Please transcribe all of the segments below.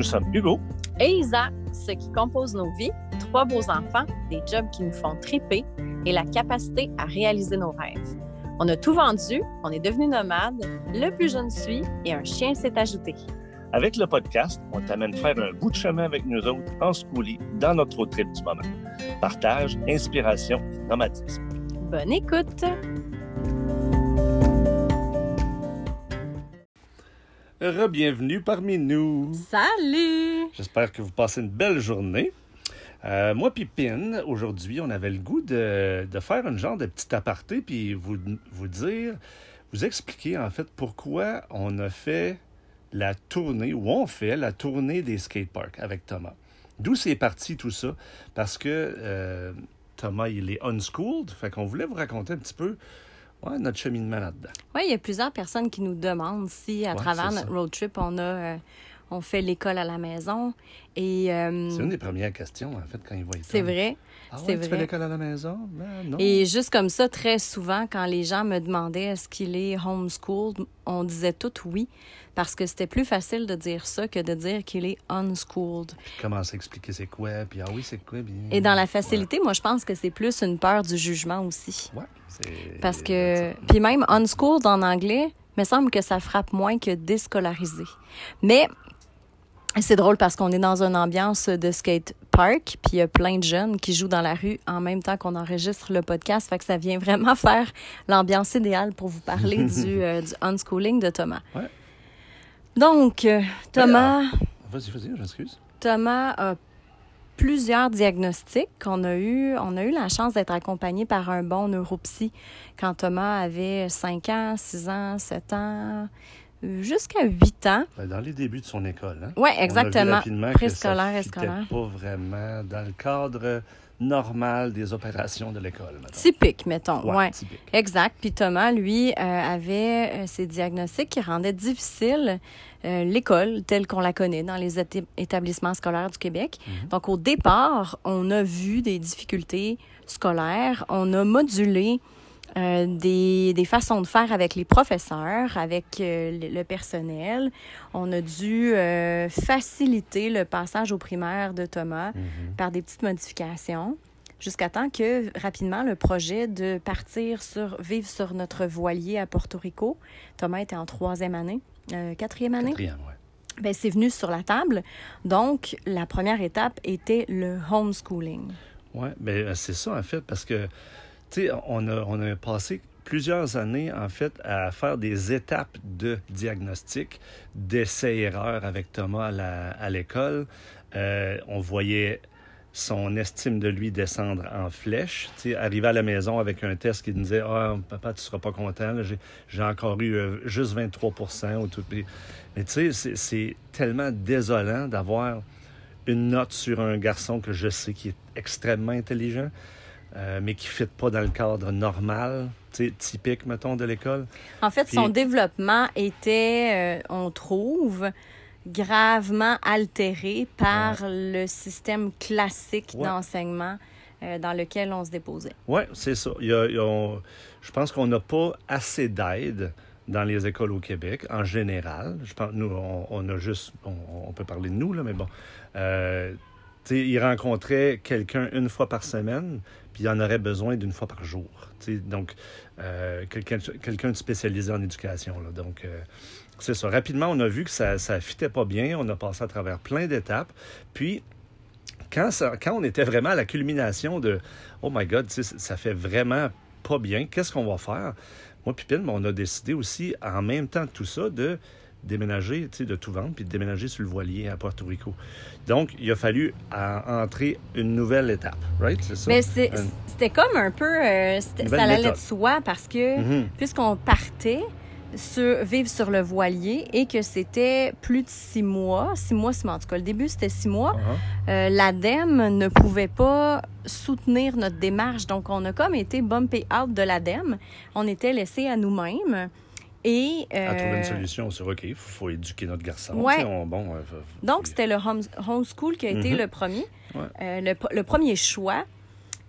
Nous sommes Hugo et Isa, ce qui compose nos vies, trois beaux enfants, des jobs qui nous font triper et la capacité à réaliser nos rêves. On a tout vendu, on est devenu nomade, le plus jeune suit et un chien s'est ajouté. Avec le podcast, on t'amène faire un bout de chemin avec nous autres en schoolie dans notre road trip du moment. Partage, inspiration, nomadisme. Bonne écoute! Re-bienvenue parmi nous. Salut! J'espère que vous passez une belle journée. Euh, moi puis Pin, aujourd'hui, on avait le goût de, de, faire un genre de petit aparté puis vous, vous dire, vous expliquer en fait pourquoi on a fait la tournée, ou on fait la tournée des skateparks avec Thomas. D'où c'est parti tout ça? Parce que euh, Thomas, il est unschooled, fait qu'on voulait vous raconter un petit peu Ouais, notre cheminement là-dedans. Oui, il y a plusieurs personnes qui nous demandent si, à travers notre road trip, on a euh, on fait l'école à la maison. Et euh, c'est une des premières questions, en fait, quand ils voient. C'est vrai. Ah c'est vrai. Tu fais l'école à la maison? Ben, non. Et juste comme ça, très souvent, quand les gens me demandaient est-ce qu'il est homeschooled, on disait tout oui, parce que c'était plus facile de dire ça que de dire qu'il est unschooled. Puis comment s'expliquer c'est quoi, puis ah oui, c'est quoi. Et dans la facilité, moi, je pense que c'est plus une peur du jugement aussi. Ouais. Parce que, puis même unschooled en anglais, me semble que ça frappe moins que déscolarisé. Mais c'est drôle parce qu'on est dans une ambiance de skate park, puis il y a plein de jeunes qui jouent dans la rue en même temps qu'on enregistre le podcast. Fait que ça vient vraiment faire l'ambiance idéale pour vous parler du, euh, du unschooling de Thomas. Ouais. Donc, euh, Thomas. Vas-y, vas-y, j'excuse. Thomas a plusieurs diagnostics qu'on a eu. On a eu la chance d'être accompagné par un bon neuropsy quand Thomas avait 5 ans, 6 ans, 7 ans, jusqu'à 8 ans. Ben, dans les débuts de son école. Hein? Oui, exactement. Préscolaire et scolaire. pas vraiment dans le cadre normal des opérations de l'école. Typique, mettons. Oui, ouais. typique. Exact. Puis Thomas, lui, euh, avait euh, ces diagnostics qui rendaient difficile euh, l'école telle qu'on la connaît dans les établissements scolaires du Québec. Mhm. Donc, au départ, on a vu des difficultés scolaires. On a modulé euh, des, des, façons de faire avec les professeurs, avec euh, le personnel. On a dû euh, faciliter le passage au primaire de Thomas Mhm. par des petites modifications jusqu'à temps que rapidement le projet de partir sur vivre sur notre voilier à Porto Rico, Thomas était en troisième année, quatrième année, Quatrième, ouais. ben, c'est venu sur la table. Donc, la première étape était le homeschooling. Oui, mais c'est ça, en fait, parce que, on a, passé plusieurs années, en fait, à faire des étapes de diagnostic, d'essais-erreurs avec Thomas à l'école. Euh, on voyait son estime de lui descendre en flèche. Arriver à la maison avec un test qui nous disait Ah, papa, tu seras pas content, j'ai, encore eu euh, juste 23 ou tout. Mais tu sais, c'est tellement désolant d'avoir une note sur un garçon que je sais qui est extrêmement intelligent, euh, mais qui ne fit pas dans le cadre normal, typique, mettons, de l'école. En fait, Puis- son développement était, euh, on trouve, gravement altéré par le système classique Ouais. d'enseignement euh, dans lequel on se déposait. Oui, c'est ça. Il y a- il y a- on- je pense qu'on n'a pas assez d'aide dans les écoles au Québec, en général. Je pense, nous, on, on a juste, on, on peut parler de nous, là, mais bon. Euh, tu sais, il rencontrait quelqu'un une fois par semaine, puis il en aurait besoin d'une fois par jour. Tu sais, donc, euh, quelqu'un de spécialisé en éducation. Là, donc, euh, c'est ça. Rapidement, on a vu que ça ne fitait pas bien. On a passé à travers plein d'étapes. Puis, quand, ça, quand on était vraiment à la culmination de Oh my God, ça fait vraiment pas bien, qu'est-ce qu'on va faire? Moi, puis Pin, on a décidé aussi, en même temps de tout ça, de déménager, tu sais, de tout vendre, puis de déménager sur le voilier à Porto Rico. Donc, il a fallu à- entrer une nouvelle étape, right? C'est ça? Mais Un- c'était comme un peu, euh, ça allait de soi parce que Mhm. puisqu'on partait sur vivre sur le voilier et que c'était plus de six mois, six mois, six mois, en tout cas, le début c'était six mois, euh, l'ADEME ne pouvait pas soutenir notre démarche. Donc, on a comme été bumpé out de l'ADEME. On était laissé à nous-mêmes. Et, À trouver euh, une solution sur OK, il faut, faut éduquer notre garçon. Ouais. On- bon, euh, Donc, c'était le home, homeschool qui a été Mhm. le premier. Ouais. Euh, le, le premier choix.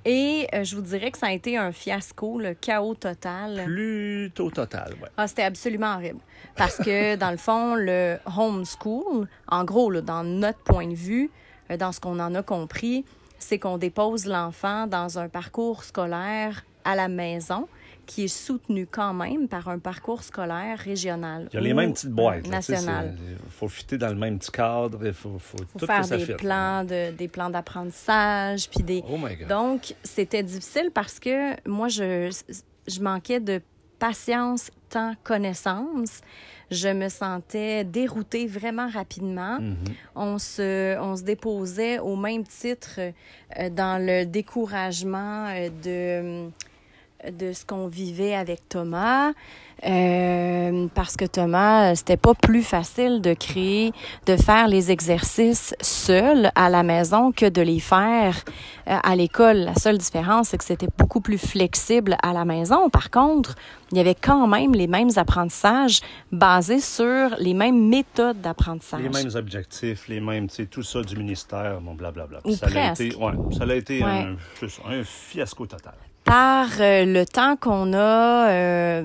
Et euh, je vous dirais que ça a été un fiasco, le chaos total. Plutôt total, oui. Ah, c'était absolument horrible. Parce que, dans le fond, le homeschool, en gros, là, dans notre point de vue, euh, dans ce qu'on en a compris, c'est qu'on dépose l'enfant dans un parcours scolaire à la maison qui est soutenu quand même par un parcours scolaire régional. Il y a les mêmes petites boîtes. Il faut fitter dans le même petit cadre. Il faut, faut, faut tout faire que ça des fitte. plans, de, des plans d'apprentissage, puis des... Oh my God. Donc, c'était difficile parce que moi, je, je manquais de patience, temps, connaissance. Je me sentais déroutée vraiment rapidement. Mhm. On se, on se déposait au même titre euh, dans le découragement euh, de, de ce qu'on vivait avec Thomas. Euh, parce que Thomas, euh, c'était pas plus facile de créer, de faire les exercices seul à la maison que de les faire euh, à l'école. La seule différence, c'est que c'était beaucoup plus flexible à la maison. Par contre, il y avait quand même les mêmes apprentissages basés sur les mêmes méthodes d'apprentissage. Les mêmes objectifs, les mêmes, tu sais, tout ça du ministère, bon, blablabla. Ça a été, ouais, ça a été Ouais. un, juste un fiasco total. Par euh, le temps qu'on a, euh,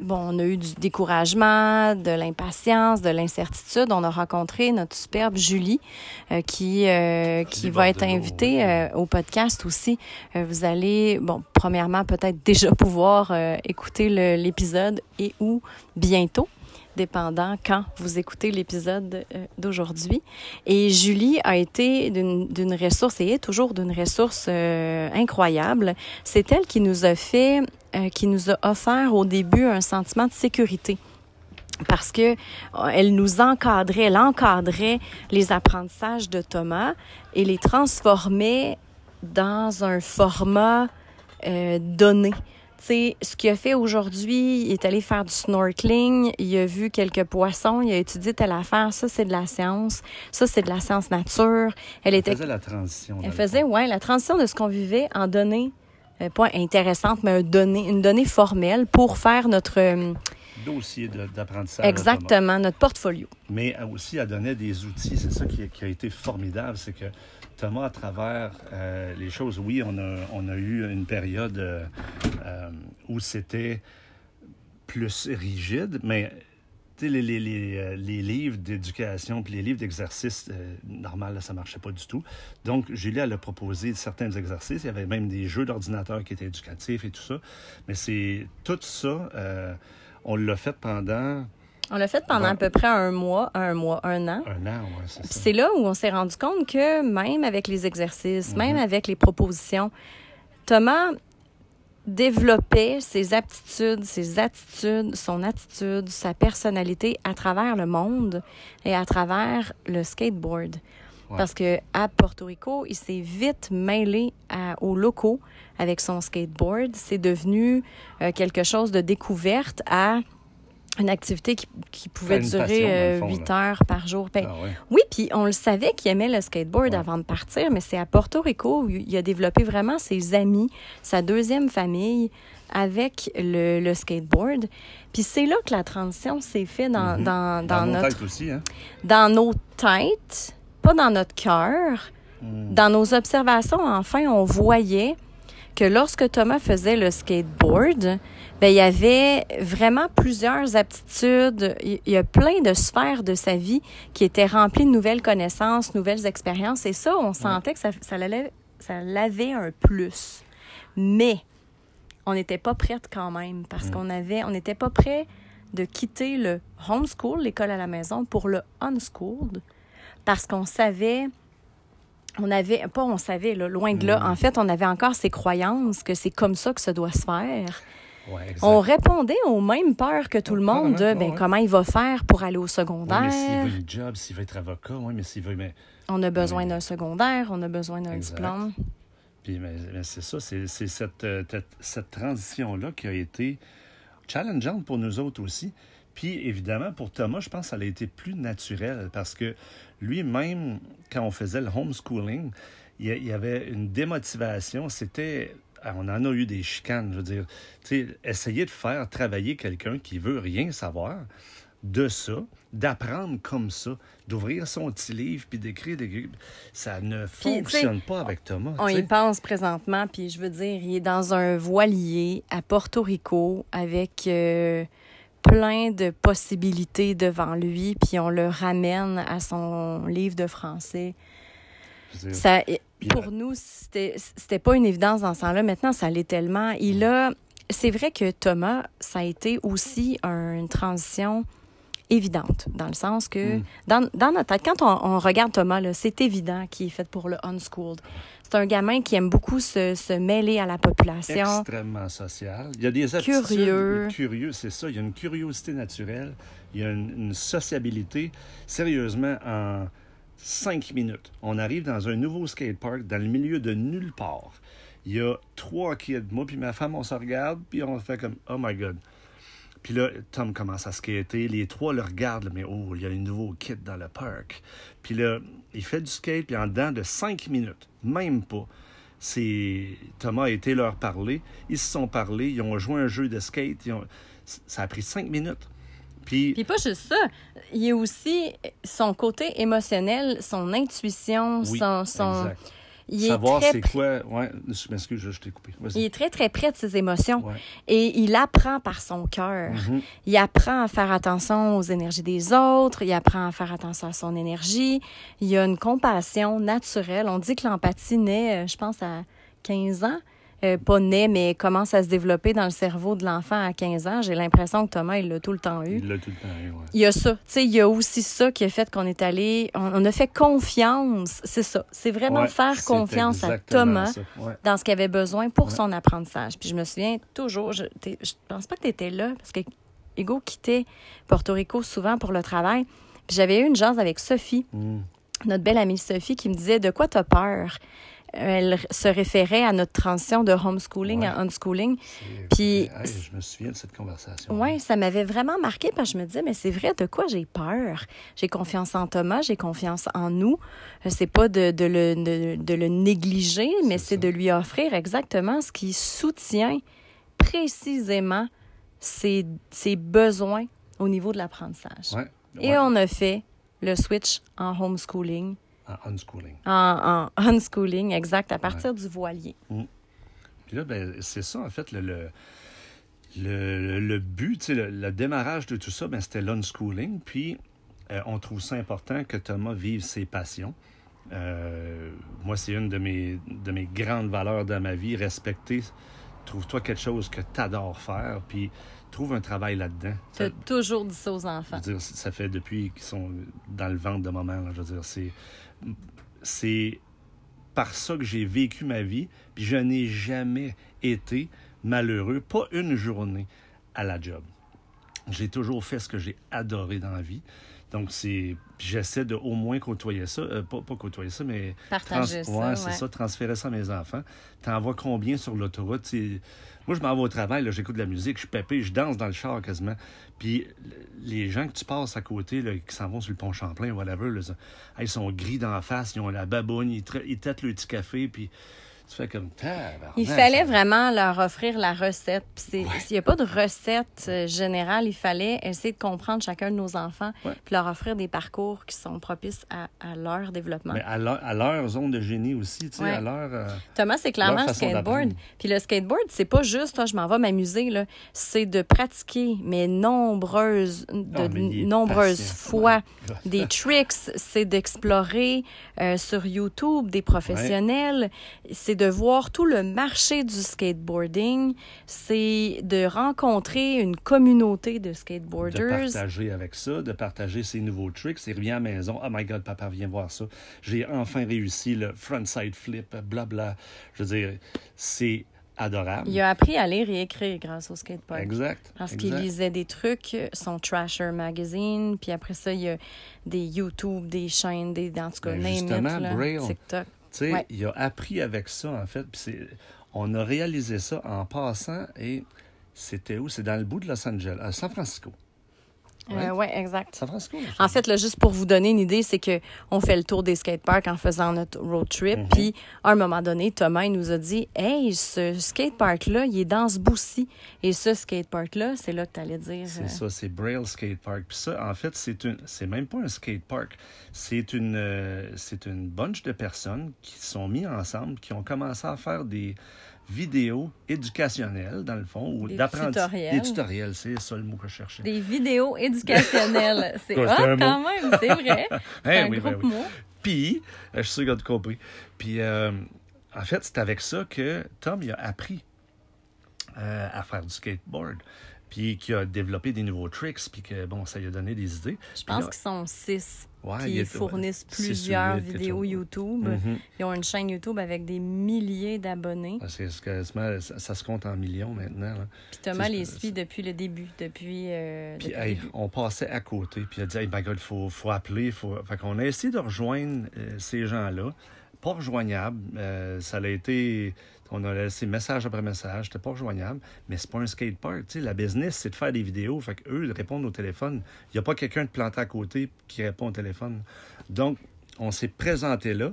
bon, on a eu du découragement, de l'impatience, de l'incertitude. On a rencontré notre superbe Julie euh, qui euh, qui va être invitée euh, au podcast aussi. Euh, vous allez, bon, premièrement peut-être déjà pouvoir euh, écouter l'épisode et ou bientôt dépendant quand vous écoutez l'épisode euh, d'aujourd'hui. Et Julie a été d'une ressource et est toujours d'une ressource euh, incroyable. C'est elle qui nous a fait, euh, qui nous a offert au début un sentiment de sécurité. Parce que elle nous encadrait, elle encadrait les apprentissages de Thomas et les transformait dans un format donné. Sais, ce qu'il a fait aujourd'hui, il est allé faire du snorkeling, il a vu quelques poissons, il a étudié telle affaire, ça c'est de la science, ça c'est de la science nature. Elle faisait la transition. elle le faisait, ouais, la transition de ce qu'on vivait en données, euh, pas intéressante, mais une donnée formelle pour faire notre, euh, Dossier d'apprentissage. exactement, notre portfolio. Mais aussi, elle donnait des outils. C'est ça qui, qui a été formidable. C'est que Thomas, à travers euh, les choses, oui, on a, on a eu une période euh, euh, où c'était plus rigide, mais les, les, les, les livres d'éducation puis les livres d'exercice, normal, là, ça ne marchait pas du tout. Donc, Julie, elle a proposé certains exercices. Il y avait même des jeux d'ordinateur qui étaient éducatifs et tout ça. Mais c'est tout ça, on l'a fait pendant On l'a fait pendant Ouais. à peu près un mois, un mois, un an. un an, ouais, c'est ça. c'est là où on s'est rendu compte que même avec les exercices, Mhm. même avec les propositions, Thomas développait ses aptitudes, ses attitudes, son attitude, sa personnalité à travers le monde et à travers le skateboard. Ouais. Parce que à Porto Rico, il s'est vite mêlé à- aux locaux avec son skateboard. C'est devenu euh, quelque chose de découverte à une activité qui, qui pouvait passion, durer le euh, fond, heures par jour. Ben, Ah ouais. oui, puis on le savait qu'il aimait le skateboard Ouais. avant de partir, mais c'est à Porto Rico où il a développé vraiment ses amis, sa deuxième famille avec le, le skateboard. Puis c'est là que la transition s'est faite dans, Mhm. dans, Dans, dans nos notre, têtes aussi, hein? dans nos têtes, pas dans notre cœur. Mm. Dans nos observations, enfin, on voyait que lorsque Thomas faisait le skateboard, ben, il y avait vraiment plusieurs aptitudes. Il y a plein de sphères de sa vie qui étaient remplies de nouvelles connaissances, nouvelles expériences. Et ça, on sentait que ça, ça, l'allait- ça l'avait un plus. Mais on n'était pas prête quand même parce Mm. qu'on avait, on n'était pas prêt de quitter le homeschool, l'école à la maison, pour le unschooled parce qu'on savait on avait, pas on savait, là, loin de là. Mm. En fait, on avait encore ces croyances que c'est comme ça que ça doit se faire. Ouais. On répondait aux mêmes peurs que tout le monde de ben, comment il va faire pour aller au secondaire. mais s'il veut une job, s'il veut être avocat, oui, mais s'il veut. Mais, On a besoin d'un secondaire, on a besoin d'un diplôme. puis, mais, mais c'est ça, c'est c'est cette, euh, cette, transition-là qui a été challengeante pour nous autres aussi. Puis, évidemment, pour Thomas, je pense que ça a été plus naturel parce que lui-même, quand on faisait le homeschooling, il y a- il y avait une démotivation. C'était. On en a eu des chicanes, je veux dire. Essayer de faire travailler quelqu'un qui veut rien savoir, de ça, d'apprendre comme ça, d'ouvrir son petit livre puis d'écrire des ça ne fonctionne pas avec Thomas. On y pense présentement, puis je veux dire, il est dans un voilier à Porto Rico avec euh, plein de possibilités devant lui, puis on le ramène à son livre de français. Ça, pour nous, c'était pas une évidence dans ce temps-là. Maintenant, ça l'est tellement. Il a. C'est vrai que Thomas, ça a été aussi une transition évidente, dans le sens que, mm. dans, dans, notre tête, quand on, regarde Thomas, c'est évident qu'il est fait pour le unschooled. C'est un gamin qui aime beaucoup se, se, mêler à la population. Extrêmement social. Il y a des curieux. Curieux, c'est ça. Il y a une curiosité naturelle. Il y a une sociabilité. Sérieusement, en cinq minutes. On arrive dans un nouveau skatepark dans le milieu de nulle part. Il y a trois kids. Moi puis ma femme, on se regarde, puis on fait comme « Oh my God ». Puis là, Tom commence à skater. Les trois le regardent, mais oh, il y a un nouveau kid dans le parc. Puis là, il fait du skate, puis en dedans de cinq minutes, même pas, c'est Thomas a été leur parler. Ils se sont parlé, ils ont joué un jeu de skate. Ça a pris cinq minutes. Puis, Puis pas juste ça, il y a aussi son côté émotionnel, son intuition, son... son... Il Savoir c'est quoi. Ouais, je m'excuse, je, t'ai coupé. Il est très, très près de ses émotions. Et il apprend par son cœur. Mm-hmm. Il apprend à faire attention aux énergies des autres. Il apprend à faire attention à son énergie. Il a une compassion naturelle. On dit que l'empathie naît, euh, je pense, à 15 ans. Euh, pas né, mais commence à se développer dans le cerveau de l'enfant à 15 ans. J'ai l'impression que Thomas, il l'a tout le temps eu. Il l'a tout le temps eu, oui. Il y a ça. Tu sais, il y a aussi ça qui a fait qu'on est allé... On, a fait confiance. C'est ça. C'est vraiment faire confiance à Thomas dans ce qu'il avait besoin pour son apprentissage. Puis je me souviens toujours... Je, je pense pas que tu étais là, parce que Hugo quittait Porto Rico souvent pour le travail. Puis j'avais eu une chance avec Sophie, mm. notre belle amie Sophie, qui me disait « De quoi tu as peur? » elle se référait à notre transition de homeschooling à unschooling. Puis, je me souviens de cette conversation. Oui, ça m'avait vraiment marqué parce que je me disais, mais c'est vrai, de quoi j'ai peur? J'ai confiance en Thomas, j'ai confiance en nous. Euh, c'est pas de, de, le, de, le négliger, mais c'est de lui offrir exactement ce qui soutient précisément ses, ses besoins au niveau de l'apprentissage. Et on a fait le switch en homeschooling en unschooling. En, unschooling, exact, à partir du voilier. Mm. Puis là, ben, c'est ça, en fait, le, le, le, but, le, le, démarrage de tout ça, ben, c'était l'unschooling. Puis, euh, on trouve ça important que Thomas vive ses passions. Euh, moi, c'est une de mes, de mes grandes valeurs dans ma vie, respecter. Trouve-toi quelque chose que tu adores faire, puis trouve un travail là-dedans. Tu as toujours dit ça aux enfants. Je veux dire, ça fait depuis qu'ils sont dans le ventre de maman. Là, je veux dire, c'est c'est par ça que j'ai vécu ma vie, puis je n'ai jamais été malheureux, pas une journée à la job. J'ai toujours fait ce que j'ai adoré dans la vie. Donc, c'est. J'essaie de au moins côtoyer ça. Euh, pas, côtoyer ça, mais. Partager ça. Ouais, c'est ça, transférer ça à mes enfants. T'en vois combien sur l'autoroute? Moi, je m'en vais au travail, j'écoute de la musique, je pépé, je danse dans le char quasiment. Puis les gens que tu passes à côté, là, qui s'en vont sur le pont Champlain, whatever, là, ils sont gris dans la face, ils ont la baboune, ils, ils têtent le petit café, puis comme Il fallait vraiment leur offrir la recette. S'il n'y a pas de recette euh, générale, il fallait essayer de comprendre chacun de nos enfants puis leur offrir des parcours qui sont propices à, leur développement. Mais à leur, zone de génie aussi, tu sais, à leur. Euh, Thomas, c'est clairement le skateboard. Puis le skateboard, c'est pas juste, je m'en vais m'amuser, là. C'est de pratiquer, mais nombreuses, de, ah, nombreuses fois. Des tricks, c'est d'explorer euh, sur YouTube des professionnels. C'est de voir tout le marché du skateboarding, c'est de rencontrer une communauté de skateboarders. De partager avec ça, de partager ses nouveaux tricks. Il revient à la maison, oh my god, papa, viens voir ça. J'ai enfin réussi le frontside flip, blabla. Je veux dire, c'est adorable. Il a appris à lire et écrire grâce au skateboard. Exact. Parce qu'il lisait des trucs, son Trasher Magazine, puis après ça, il y a des YouTube, des chaînes, des, en tout cas, ben TikTok sais, il a appris avec ça, en fait. Puis on a réalisé ça en passant et c'était où? C'est dans le bout de Los Angeles, à San Francisco. Euh, ouais, exact. San Francisco. je En fait, là, juste pour vous donner une idée, c'est que on fait le tour des skateparks en faisant notre road trip. Mhm. Puis, à un moment donné, Thomas, il nous a dit Hey, ce skatepark-là, il est dans ce bout-ci. Et ce skatepark-là, c'est là que tu allais dire. C'est euh, ça, c'est Braille Skate Park. Puis ça, en fait, c'est une, c'est même pas un skate park. C'est une, euh, c'est une bunch de personnes qui se sont mis ensemble, qui ont commencé à faire des vidéos éducationnelles, dans le fond, ou Des d'apprenti- tutoriels. Des tutoriels, c'est ça le mot que je cherchais. Des vidéos éducationnelles. c'est Quoi, hot quand même, c'est vrai. C'est Eh un oui, ben oui. mot. Puis, je suis sûr qu'il a tout compris. Puis, euh, en fait, c'est avec ça que Tom il a appris euh, à faire du skateboard. Puis, qu'il a développé des nouveaux tricks, puis que, bon, ça lui a donné des idées. Je pense qu'ils sont six. Ouais, Puis il ils fournissent plusieurs vidéos. YouTube. Mhm. Ils ont une chaîne YouTube avec des milliers d'abonnés. Ah, c'est- ça, ça se compte en millions maintenant. là. Puis Thomas les suit depuis le début, depuis, euh, Puis, depuis hey, début. on passait à côté. Puis, il a dit, hey, my God, il faut, faut appeler. Faut... Fait qu'on a essayé de rejoindre euh, ces gens-là. Pas rejoignable. Euh, ça a été. On a laissé message après message. C'était pas rejoignable. Mais c'est pas un skatepark. Tu sais, la business, c'est de faire des vidéos. Fait qu'eux, ils répondent au téléphone. Il n'y a pas quelqu'un de planté à côté qui répond au téléphone. Donc, on s'est présenté là.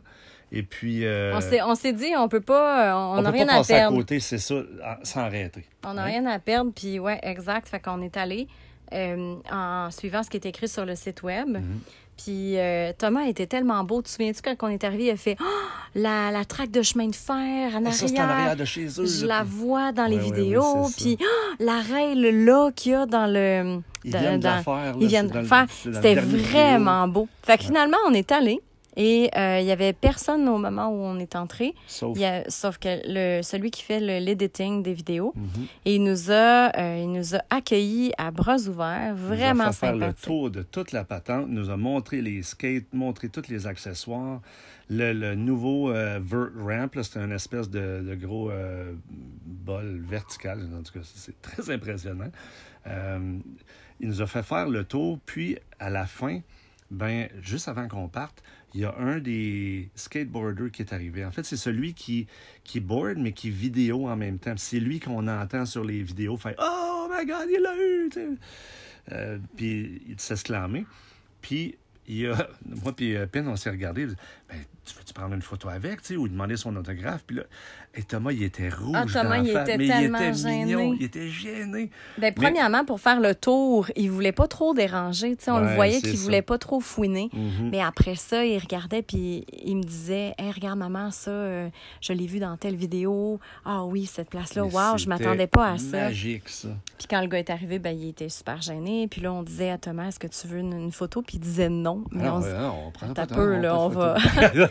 Et puis. euh, On s'est- On s'est dit, on peut pas, on on n'a rien pas à passer à perdre. côté, c'est ça, sans arrêter. On n'a Hein? rien à perdre, puis ouais, exact. Fait qu'on est allé euh, en suivant ce qui est écrit sur le site web. Mhm. Puis euh, Thomas était tellement beau. Tu te souviens-tu quand on est arrivé, il a fait Oh, la, la traque de chemin de fer en Et ça, en arrière? arrière de chez eux. Je là, la puis vois dans les Ouais, vidéos. ouais, puis oh, la règle là qu'il y a dans le. Ils dans- viennent de la faire. ils viennent de faire. C'était vraiment beau. Fait que finalement, on est allé. Et euh, il y avait personne au moment où on est entré. Sauf. Il y a- sauf que le, celui qui fait le- l'editing des vidéos, Mhm. et il nous a, euh, il nous a accueillis à bras ouverts, Il nous a vraiment fait faire le tour de toute la patente, nous a montré les skates, montré tous les accessoires. Le, le nouveau euh, vert ramp, c'était une espèce de, de gros euh, bol vertical. En tout cas, c'est très impressionnant. Euh, il nous a fait faire le tour, puis à la fin, ben, juste avant qu'on parte, il y a un des skateboarders qui est arrivé. En fait, c'est celui qui, qui board, mais qui vidéo en même temps. C'est lui qu'on entend sur les vidéos faire Oh my God, il l'a eu! puis il s'exclamait. Puis il y a, moi puis euh, Pin, on s'est regardé. Tu veux-tu prendre une photo avec, tu sais, ou demander son autographe? Puis là, et Thomas, il était rouge Ah, Thomas, il était mais tellement il était gêné. mignon, il était gêné. Ben, premièrement, pour faire le tour, il voulait pas trop déranger. tu sais, on le voyait qu'il voulait pas trop fouiner. Mhm. Mais après ça, il regardait puis il me disait Hey, regarde, maman, ça, euh, je l'ai vu dans telle vidéo. Ah oui, cette place-là, wow, je m'attendais pas à ça. magique, ça. Puis quand le gars est arrivé, ben, il était super gêné. Puis là, on disait à Thomas Est-ce que tu veux une, une photo Puis il disait non. Mais Ah, on ouais, non, on prend pas peu, temps, là, on va-.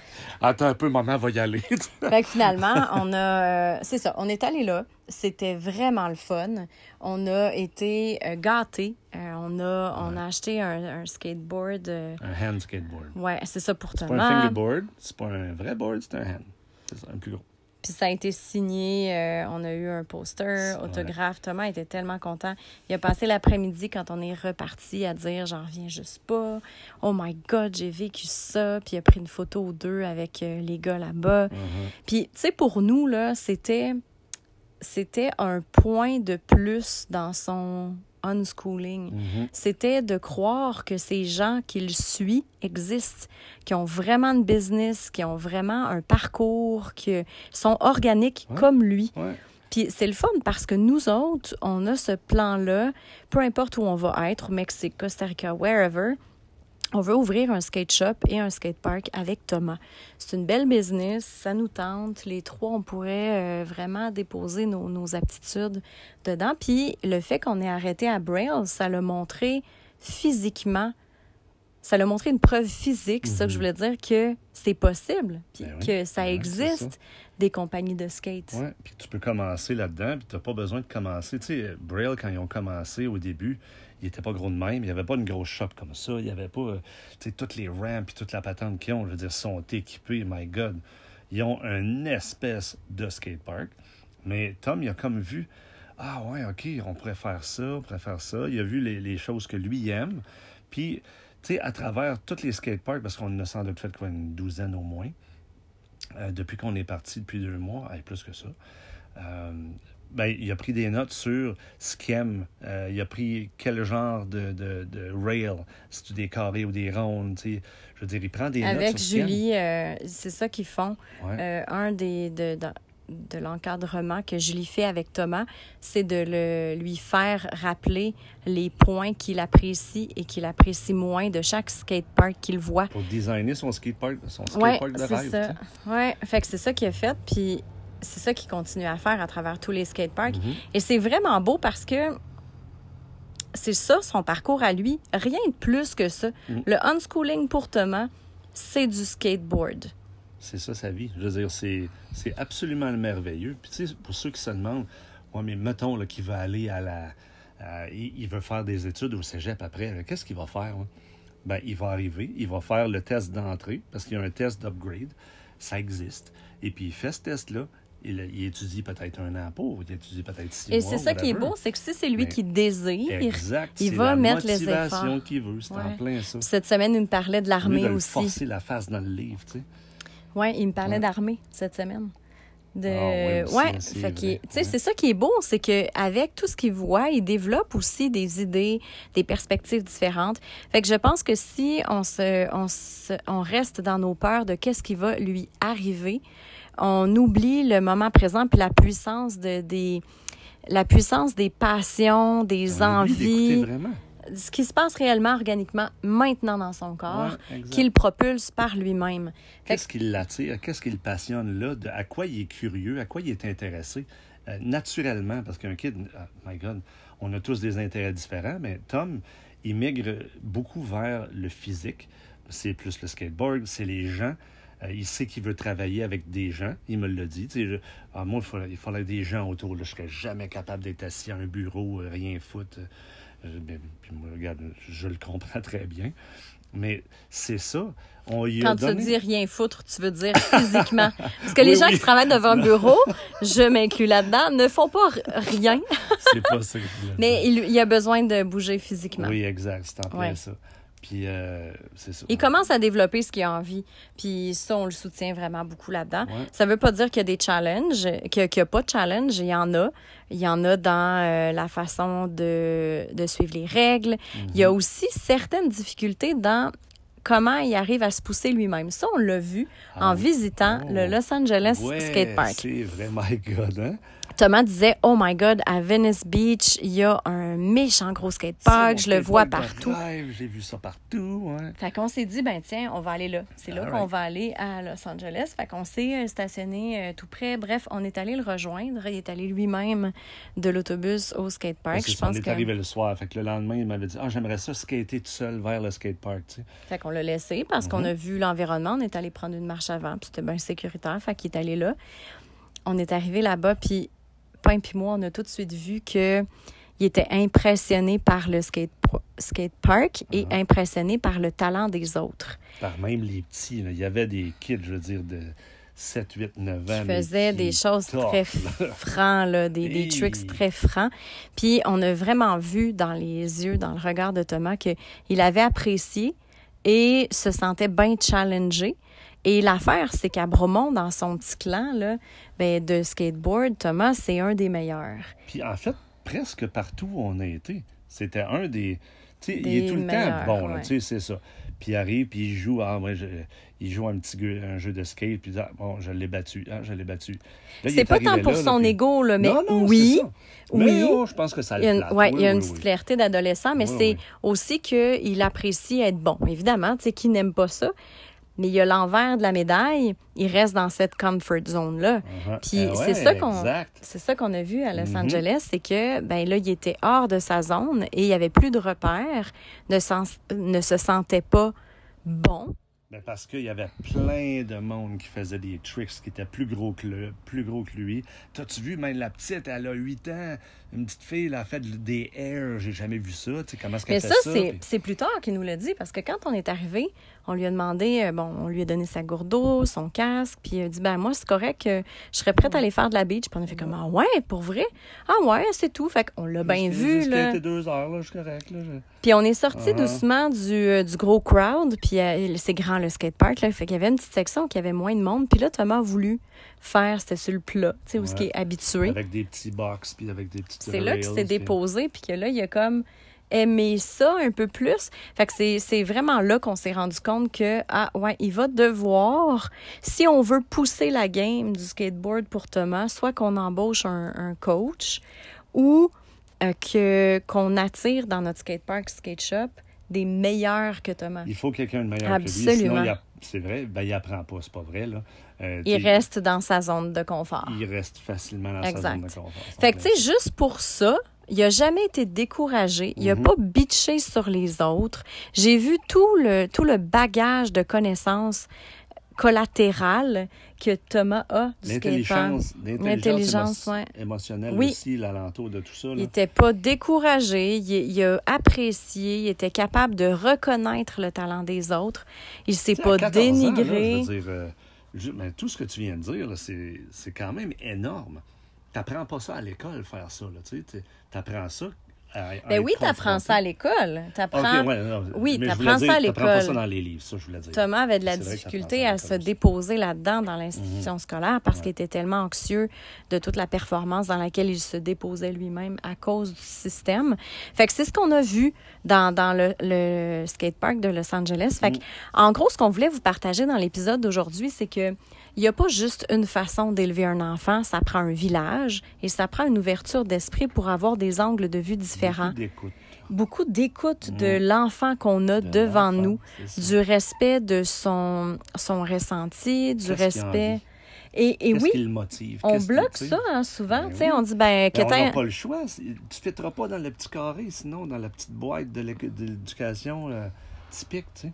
Attends un peu, maman va y aller. Fait que finalement, on a. euh, c'est ça, on est allé là. C'était vraiment le fun. On a été euh, gâtés. Euh, on, a, on a acheté un, un skateboard. euh, un hand skateboard. ouais, c'est ça pour C'est pas un Thomas. fingerboard, c'est pas un vrai board, c'est un hand. C'est ça, un plus gros. Puis ça a été signé. euh, on a eu un poster, autographe. Thomas était tellement content. Il a passé l'après-midi quand on est reparti à dire J'en reviens juste pas. Oh my God, j'ai vécu ça. Puis il a pris une photo ou deux avec euh, les gars là-bas. Mhm. Puis, tu sais, pour nous, là, c'était, c'était un point de plus dans son unschooling. Mhm. C'était de croire que ces gens qu'il suit existent, qui ont vraiment de business, qui ont vraiment un parcours, qui sont organiques Ouais. comme lui. Ouais. Puis c'est le fun parce que nous autres, on a ce plan-là, peu importe où on va être, au Mexique, Costa Rica, wherever, on veut ouvrir un skate shop et un skate park avec Thomas. C'est une belle business, ça nous tente. Les trois, on pourrait euh, vraiment déposer nos, nos aptitudes dedans. Puis le fait qu'on ait arrêté à Braille, ça l'a montré physiquement. Ça l'a montré une preuve physique, c'est ça que je voulais dire, que c'est possible, puis Ben oui. que ça existe, ça. des compagnies de skate. Ouais, puis tu peux commencer là-dedans, puis tu n'as pas besoin de commencer. Tu sais, Braille, quand ils ont commencé au début, il était pas gros de même. Il n'y avait pas une grosse shop comme ça. Il n'y avait pas, euh, toutes les ramps et toute la patente qu'ils ont, je veux dire, sont équipés. My God. Ils ont une espèce de skatepark. Mais Tom, il a comme vu, ah ouais, OK, on pourrait faire ça, on pourrait faire ça. Il a vu les, choses que lui aime. Puis, tu sais, à travers tous les skateparks, parce qu'on a sans doute fait quoi, une douzaine au moins, euh, depuis qu'on est parti depuis deux mois, et plus que ça. Euh, ben, il a pris des notes sur ce qu'il aime. Euh, il a pris quel genre de, de, de rail, si tu des carrés ou des rondes? Tu sais. Je veux dire, il prend des notes Avec qu'il aime. Julie, euh, c'est ça qu'ils font. Ouais. Euh, un des de, de, de l'encadrement que Julie fait avec Thomas, c'est de le, lui faire rappeler les points qu'il apprécie et qu'il apprécie moins de chaque skatepark qu'il voit. Pour designer son skatepark, son Ouais, skatepark de c'est rêve. ça. tu sais. Ouais, fait que c'est ça qu'il a fait, puis c'est ça qu'il continue à faire à travers tous les skateparks. Mhm. Et c'est vraiment beau parce que c'est ça son parcours à lui, rien de plus que ça. Mhm. Le unschooling pour Thomas, c'est du skateboard. C'est ça sa vie. Je veux dire, c'est, absolument merveilleux. Puis tu sais, pour ceux qui se demandent, ouais, mais mettons qu'il va aller à la. à- il, veut faire des études au cégep après, qu'est-ce qu'il va faire? là? Ben, il va arriver, il va faire le test d'entrée, parce qu'il y a un test d'upgrade. Ça existe. Et puis il fait ce test-là. Il, il étudie peut-être un an pour, il étudie peut-être six Et mois. c'est ça qui est beau, c'est que si c'est lui qui désire, Exact. il c'est va la mettre les motivation efforts. qu'il veut. C'est en plein ça. Puis cette semaine, il me parlait de l'armée aussi. forcer la face dans le livre, tu sais. Oui, il me parlait Ouais. d'armée cette semaine. De... Ah oui, ouais, c'est fait sais, Ouais. c'est ça qui est beau, c'est que avec tout ce qu'il voit, il développe aussi des idées, des perspectives différentes. Fait que je pense que si on se, on se, on reste dans nos peurs de qu'est-ce qui va lui arriver, on oublie le moment présent puis la puissance de des la puissance des passions, des On envies, vraiment. ce qui se passe réellement organiquement maintenant dans son corps, Ouais, qu'il propulse par lui-même. Qu'est-ce qui l'attire? Qu'est-ce qui le passionne là? De, à quoi il est curieux? À quoi il est intéressé? Euh, naturellement, parce qu'un kid, ah, my God, on a tous des intérêts différents, mais Tom, il migre beaucoup vers le physique. C'est plus le skateboard, c'est les gens. Euh, il sait qu'il veut travailler avec des gens. Il me l'a dit. Je- ah, moi, il faudrait des gens autour. Là. Je serais jamais capable d'être assis à un bureau, euh, rien foutre. Euh, ben, puis moi, regarde, je le comprends très bien. Mais c'est ça. On y a Quand tu dis rien foutre, tu veux dire physiquement. Parce que les Oui, gens oui. qui travaillent devant un bureau, je m'inclus là-dedans, ne font pas rien, C'est pas ça que je voulais mais il, il a besoin de bouger physiquement. Oui, exact. C'est en plein Ouais. ça. Puis, euh, c'est ça. Il commence à développer ce qu'il a envie. Puis ça, on le soutient vraiment beaucoup là-dedans. Ouais. Ça veut pas dire qu'il y a des challenges, qu'il n'y a, pas de challenge. Il y en a. Il y en a dans euh, la façon de, de suivre les règles. Il y a aussi certaines difficultés dans comment il arrive à se pousser lui-même. Ça, on l'a vu Ah en oui. visitant Oh. le Los Angeles Ouais, Skate Park. C'est vrai, my God, hein? Thomas disait, Oh my God, à Venice Beach, il y a un méchant gros skatepark, je le vois partout. J'ai vu ça partout, ouais. Fait qu'on s'est dit, ben tiens, on va aller là. C'est là qu'on right. va aller à Los Angeles. Fait qu'on s'est euh, stationné euh, tout près. Bref, on est allé le rejoindre. Il est allé lui-même de l'autobus au skatepark. Je on pense est que. arrivé le soir. Fait que le lendemain, il m'avait dit Ah, j'aimerais ça skater tout seul vers le skatepark, tu sais. Fait qu'on l'a laissé parce qu'on Mhm. a vu l'environnement. On est allé prendre une marche avant. Puis c'était bien sécuritaire. Fait qu'il est allé là. On est arrivé là-bas. Puis Pain puis moi, on a tout de suite vu que il était impressionné par le skate, skatepark et Mhm. impressionné par le talent des autres. Par même les petits, là. il y avait des kids, je veux dire, de 7, 8, 9 ans. qui qui des choses très francs, là, des, des tricks très francs. Puis on a vraiment vu dans les yeux, dans le regard de Thomas, qu'il avait apprécié et se sentait bien challengé. Et l'affaire, c'est qu'à Bromont, dans son petit clan là, ben, de skateboard, Thomas, c'est un des meilleurs. Puis en fait, presque partout où on a été, c'était un des. Tu sais, il est tout le temps bon, là, ouais. tu sais, c'est ça. Puis il arrive, puis il joue, ah, ouais, je- il joue un petit un jeu de skate, puis ah, bon, je l'ai battu, ah, je l'ai battu. C'est est pas tant pour là, là, son puis- ego, là, mais non, non, oui. oui. Mais oh, je pense que ça Il y a une, ouais, Oui, il y a une oui. petite fierté d'adolescent, mais c'est aussi qu'il apprécie être bon. Évidemment, tu sais, qui n'aime pas ça? Mais il y a l'envers de la médaille, il reste dans cette comfort zone-là. Uh-huh. Puis Ah c'est ça qu'on Exact. c'est ça qu'on a vu à Los Mhm. Angeles, c'est que ben là il était hors de sa zone et il y avait plus de repères, ne, sens- ne se sentait pas bon. Ben, parce qu'il y avait plein de monde qui faisait des tricks qui étaient plus gros que, le, plus gros que lui. T'as-tu vu, même la petite, elle a 8 ans, une petite fille, elle a fait des airs, j'ai jamais vu ça. Tu sais, comment est-ce qu'elle Mais fait ça, ça? c'est puis- plus tard qu'il nous l'a dit, parce que quand on est arrivé, on lui a demandé, euh, bon, on lui a donné sa gourde d'eau, son casque, puis il a dit, ben moi, c'est correct, je serais prête à aller faire de la beach. Puis on a fait comme, ah ouais, pour vrai? Ah ouais, c'est tout. Fait qu'on l'a bien vu, là. skaté deux heures, là, je suis correct. Là, je- Puis on est sorti Uh-huh. doucement du, euh, du gros crowd, puis euh, c'est grand le skatepark, là, fait qu'il y avait une petite section qui avait moins de monde, puis là Thomas a voulu faire, c'était sur le plat, tu sais, où ce qui est habitué. Avec des petits box, puis avec des petites C'est là s'est puis- déposé, puis que là, il a comme aimé ça un peu plus. Fait que c'est- c'est vraiment là qu'on s'est rendu compte que, ah ouais, il va devoir, si on veut pousser la game du skateboard pour Thomas, soit qu'on embauche un, un coach ou euh, que qu'on attire dans notre skatepark, skate shop, des meilleurs que Thomas. Il faut quelqu'un de meilleur que lui. Absolument. Sinon, il c'est vrai, ben, il apprend pas, c'est pas vrai. Là. Euh, Il reste dans sa zone de confort. il reste facilement dans sa Exact. zone de confort. Fait que, tu sais, juste pour ça, il a jamais été découragé. Il a Mhm. pas bitché sur les autres. J'ai vu tout le, tout le bagage de connaissances collatérales que Thomas a du. L'intelligence, L'intelligence, l'intelligence émo- ouais. émotionnelle Oui. aussi, l'alentour de tout ça. Il Là. était pas découragé, il, il a apprécié, il était capable de reconnaître le talent des autres. Il s'est Tu sais, à pas 14 ans, là, dénigré. je veux dire, euh, je- tout ce que tu viens de dire, là, c'est c'est quand même énorme. T'apprends pas ça à l'école, faire ça. Tu apprends ça à, à Ben oui, t'apprends ça à l'école. T'apprends. Ok, ouais, non, Oui, t'apprends ça à t'apprends pas l'école. ça dans les livres, ça je voulais dire. Thomas avait de la difficulté à se l'école déposer là-dedans dans l'institution scolaire parce Ouais. qu'il était tellement anxieux de toute la performance dans laquelle il se déposait lui-même à cause du système. Fait que c'est ce qu'on a vu dans, dans le, le skatepark de Los Angeles. Fait que, Mm. en gros, ce qu'on voulait vous partager dans l'épisode d'aujourd'hui, c'est que il n'y a pas juste une façon d'élever un enfant, ça prend un village et ça prend une ouverture d'esprit pour avoir des angles de vue différents. Beaucoup d'écoute Beaucoup d'écoute Mm. de l'enfant qu'on a de devant nous du respect de son, son ressenti, du respect. Et, et oui, qui le motive? on bloque ça hein, souvent. Ben tu sais, oui. On dit, ben, que Mais on n'a pas le choix. Tu ne fitteras pas dans le petit carré, sinon dans la petite boîte de l'éducation euh, typique. Tu sais.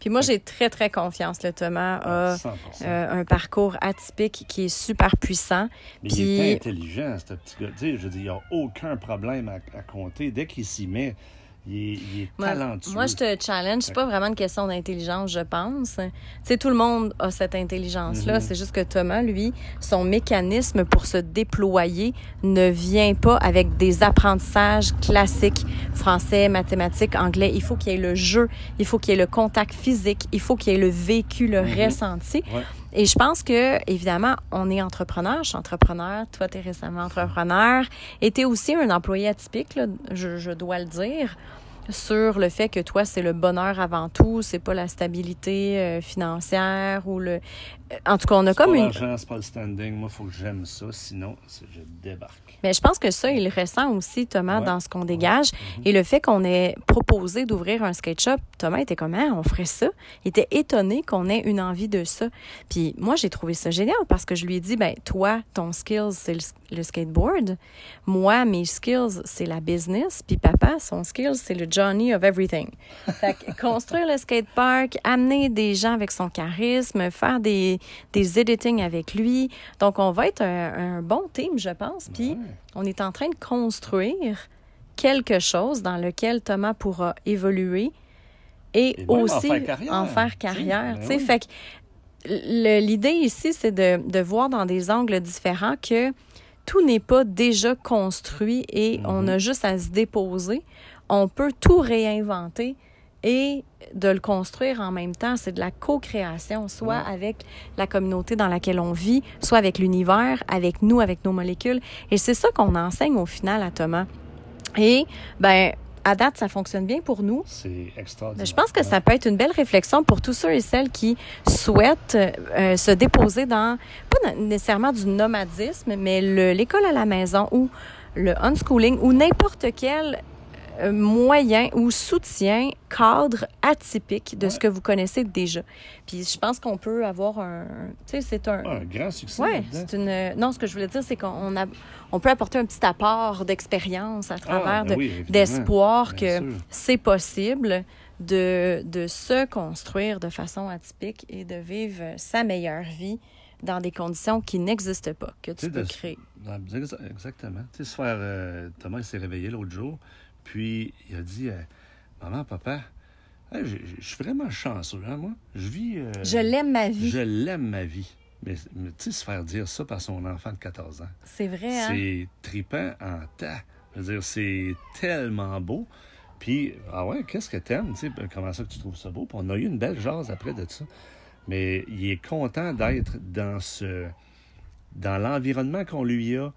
Puis moi, j'ai très, très confiance. Le Thomas a 100%. euh, un parcours atypique qui est super puissant. Mais puis- il est intelligent, ce petit gars. Tu sais, je veux dire, il n'y a aucun problème à, à compter. Dès qu'il s'y met, il est, il est Moi, talentueux. moi, je te challenge. C'est pas vraiment une question d'intelligence, je pense. Tu sais, tout le monde a cette intelligence-là. Mhm. C'est juste que Thomas, lui, son mécanisme pour se déployer ne vient pas avec des apprentissages classiques, français, mathématiques, anglais. Il faut qu'il y ait le jeu, il faut qu'il y ait le contact physique, il faut qu'il y ait le vécu, le Mhm. ressenti. Ouais. Et je pense que, évidemment, on est entrepreneur. Je suis entrepreneur. Toi, tu es récemment entrepreneur. Et tu es aussi un employé atypique, là, je, je dois le dire, sur le fait que toi, c'est le bonheur avant tout. C'est pas la stabilité euh, financière ou le. En tout cas, on a C'est pas comme une. c'est pas le standing. Moi, il faut que j'aime ça, sinon je débarque. Mais je pense que ça, il ressent aussi, Thomas, Ouais. dans ce qu'on dégage. Mhm. Et le fait qu'on ait proposé d'ouvrir un skate shop, Thomas était comment on ferait ça? Il était étonné qu'on ait une envie de ça. Puis moi, j'ai trouvé ça génial parce que je lui ai dit, ben toi, ton skills, c'est le, le skateboard. Moi, mes skills, c'est la business. Puis papa, son skills, c'est le Johnny of everything. Fait que construire le skatepark, amener des gens avec son charisme, faire des, des editing avec lui. Donc, on va être un, un bon team, je pense. Puis, Ouais. On est en train de construire quelque chose dans lequel Thomas pourra évoluer et, en aussi faire carrière, en faire carrière. Oui. Fait que l'idée ici, c'est de, de voir dans des angles différents que tout n'est pas déjà construit et Mhm. on a juste à se déposer. On peut tout réinventer et de le construire en même temps. C'est de la co-création, soit Ouais. avec la communauté dans laquelle on vit, soit avec l'univers, avec nous, avec nos molécules. Et c'est ça qu'on enseigne au final à Thomas. Et, ben, à date, ça fonctionne bien pour nous. C'est extraordinaire. Mais je pense que ça peut être une belle réflexion pour tous ceux et celles qui souhaitent euh, se déposer dans, pas nécessairement du nomadisme, mais le- l'école à la maison ou le unschooling ou n'importe quel euh, moyen ou soutien, cadre atypique de ce que vous connaissez déjà. Puis je pense qu'on peut avoir un... Tu sais, c'est un... Un grand succès. Oui, c'est une. Non, ce que je voulais dire, c'est qu'on a, on peut apporter un petit apport d'expérience à travers Ah, ben de- oui, d'espoir que c'est possible de, de se construire de façon atypique et de vivre sa meilleure vie dans des conditions qui n'existent pas, que Tu tu sais, peux de- créer. Exactement. Tu sais, se faire. euh, Thomas, il s'est réveillé l'autre jour, puis il a dit euh, Maman, papa, hey, je je- je suis vraiment chanceux, hein, moi. Je vis. euh, Je l'aime ma vie. Je l'aime ma vie. Mais, mais tu sais, se faire dire ça par son enfant de 14 ans, C'est vrai, hein? c'est tripant en tas. Je veux dire, c'est tellement beau. Puis, ah ouais, qu'est-ce que t'aimes? Tu sais, ben, comment ça que tu trouves ça beau? Puis on a eu une belle jase après de ça. Mais il est content d'être dans ce dans l'environnement qu'on lui a,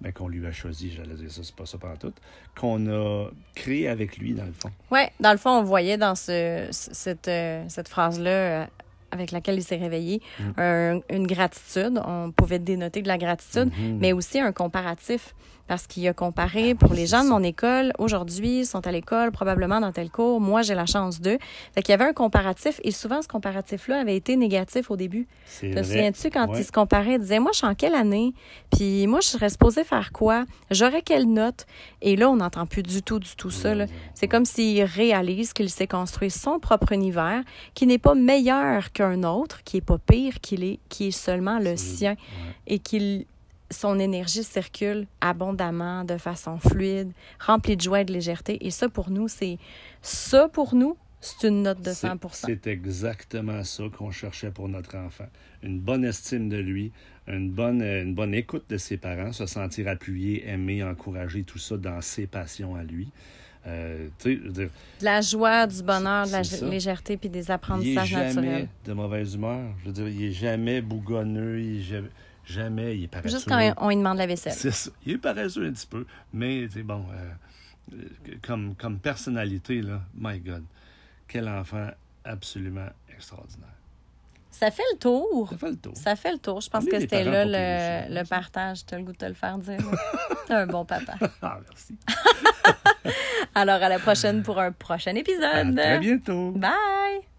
ben, qu'on lui a choisi, j'allais dire ça, c'est pas ça tout, qu'on a créé avec lui, dans le fond. Oui, dans le fond, on voyait dans ce, cette, euh, cette phrase-là euh, avec laquelle il s'est réveillé Mm. un- une gratitude. On pouvait dénoter de la gratitude, Mhm. mais aussi un comparatif. Parce qu'il a comparé pour les gens de mon école, aujourd'hui, ils sont à l'école, probablement dans tel cours. Moi, j'ai la chance d'eux. Fait qu'il y avait un comparatif et souvent, ce comparatif-là avait été négatif au début. Te souviens-tu quand Ouais. il se comparait, il disait Moi, je suis en quelle année Puis moi, je serais supposé faire quoi? J'aurais quelle note? Et là, on n'entend plus du tout, du tout ça. là. C'est comme s'il réalise qu'il s'est construit son propre univers, qui n'est pas meilleur qu'un autre, qui est pas pire qu'il est, qui est seulement le sien, ouais. et qu'il son énergie circule abondamment, de façon fluide, remplie de joie et de légèreté. Et ça, pour nous, c'est ça pour nous, c'est une note de C'est- 100 C'est exactement ça qu'on cherchait pour notre enfant. Une bonne estime de lui, une bonne, euh, une bonne écoute de ses parents, se sentir appuyé, aimé, encouragé, tout ça dans ses passions à lui. Euh, De la joie, du bonheur, de la ça. légèreté, puis des il est apprentissages jamais naturels. de mauvaise humeur. Je veux dire, il est jamais bougonneux, il est jamais, jamais il est paresseux. Juste quand on lui demande la vaisselle. C'est ça. Il est paresseux un petit peu, mais c'est bon. euh, euh, comme, comme personnalité, là, my God, quel enfant absolument extraordinaire. Ça fait le tour. Ça fait le tour. Ça fait le tour. Je pense On que c'était là le, partage. Tu as le goût de te le faire dire. T'es un bon papa. Ah, merci. Alors, à la prochaine pour un prochain À épisode. très bientôt. Bye!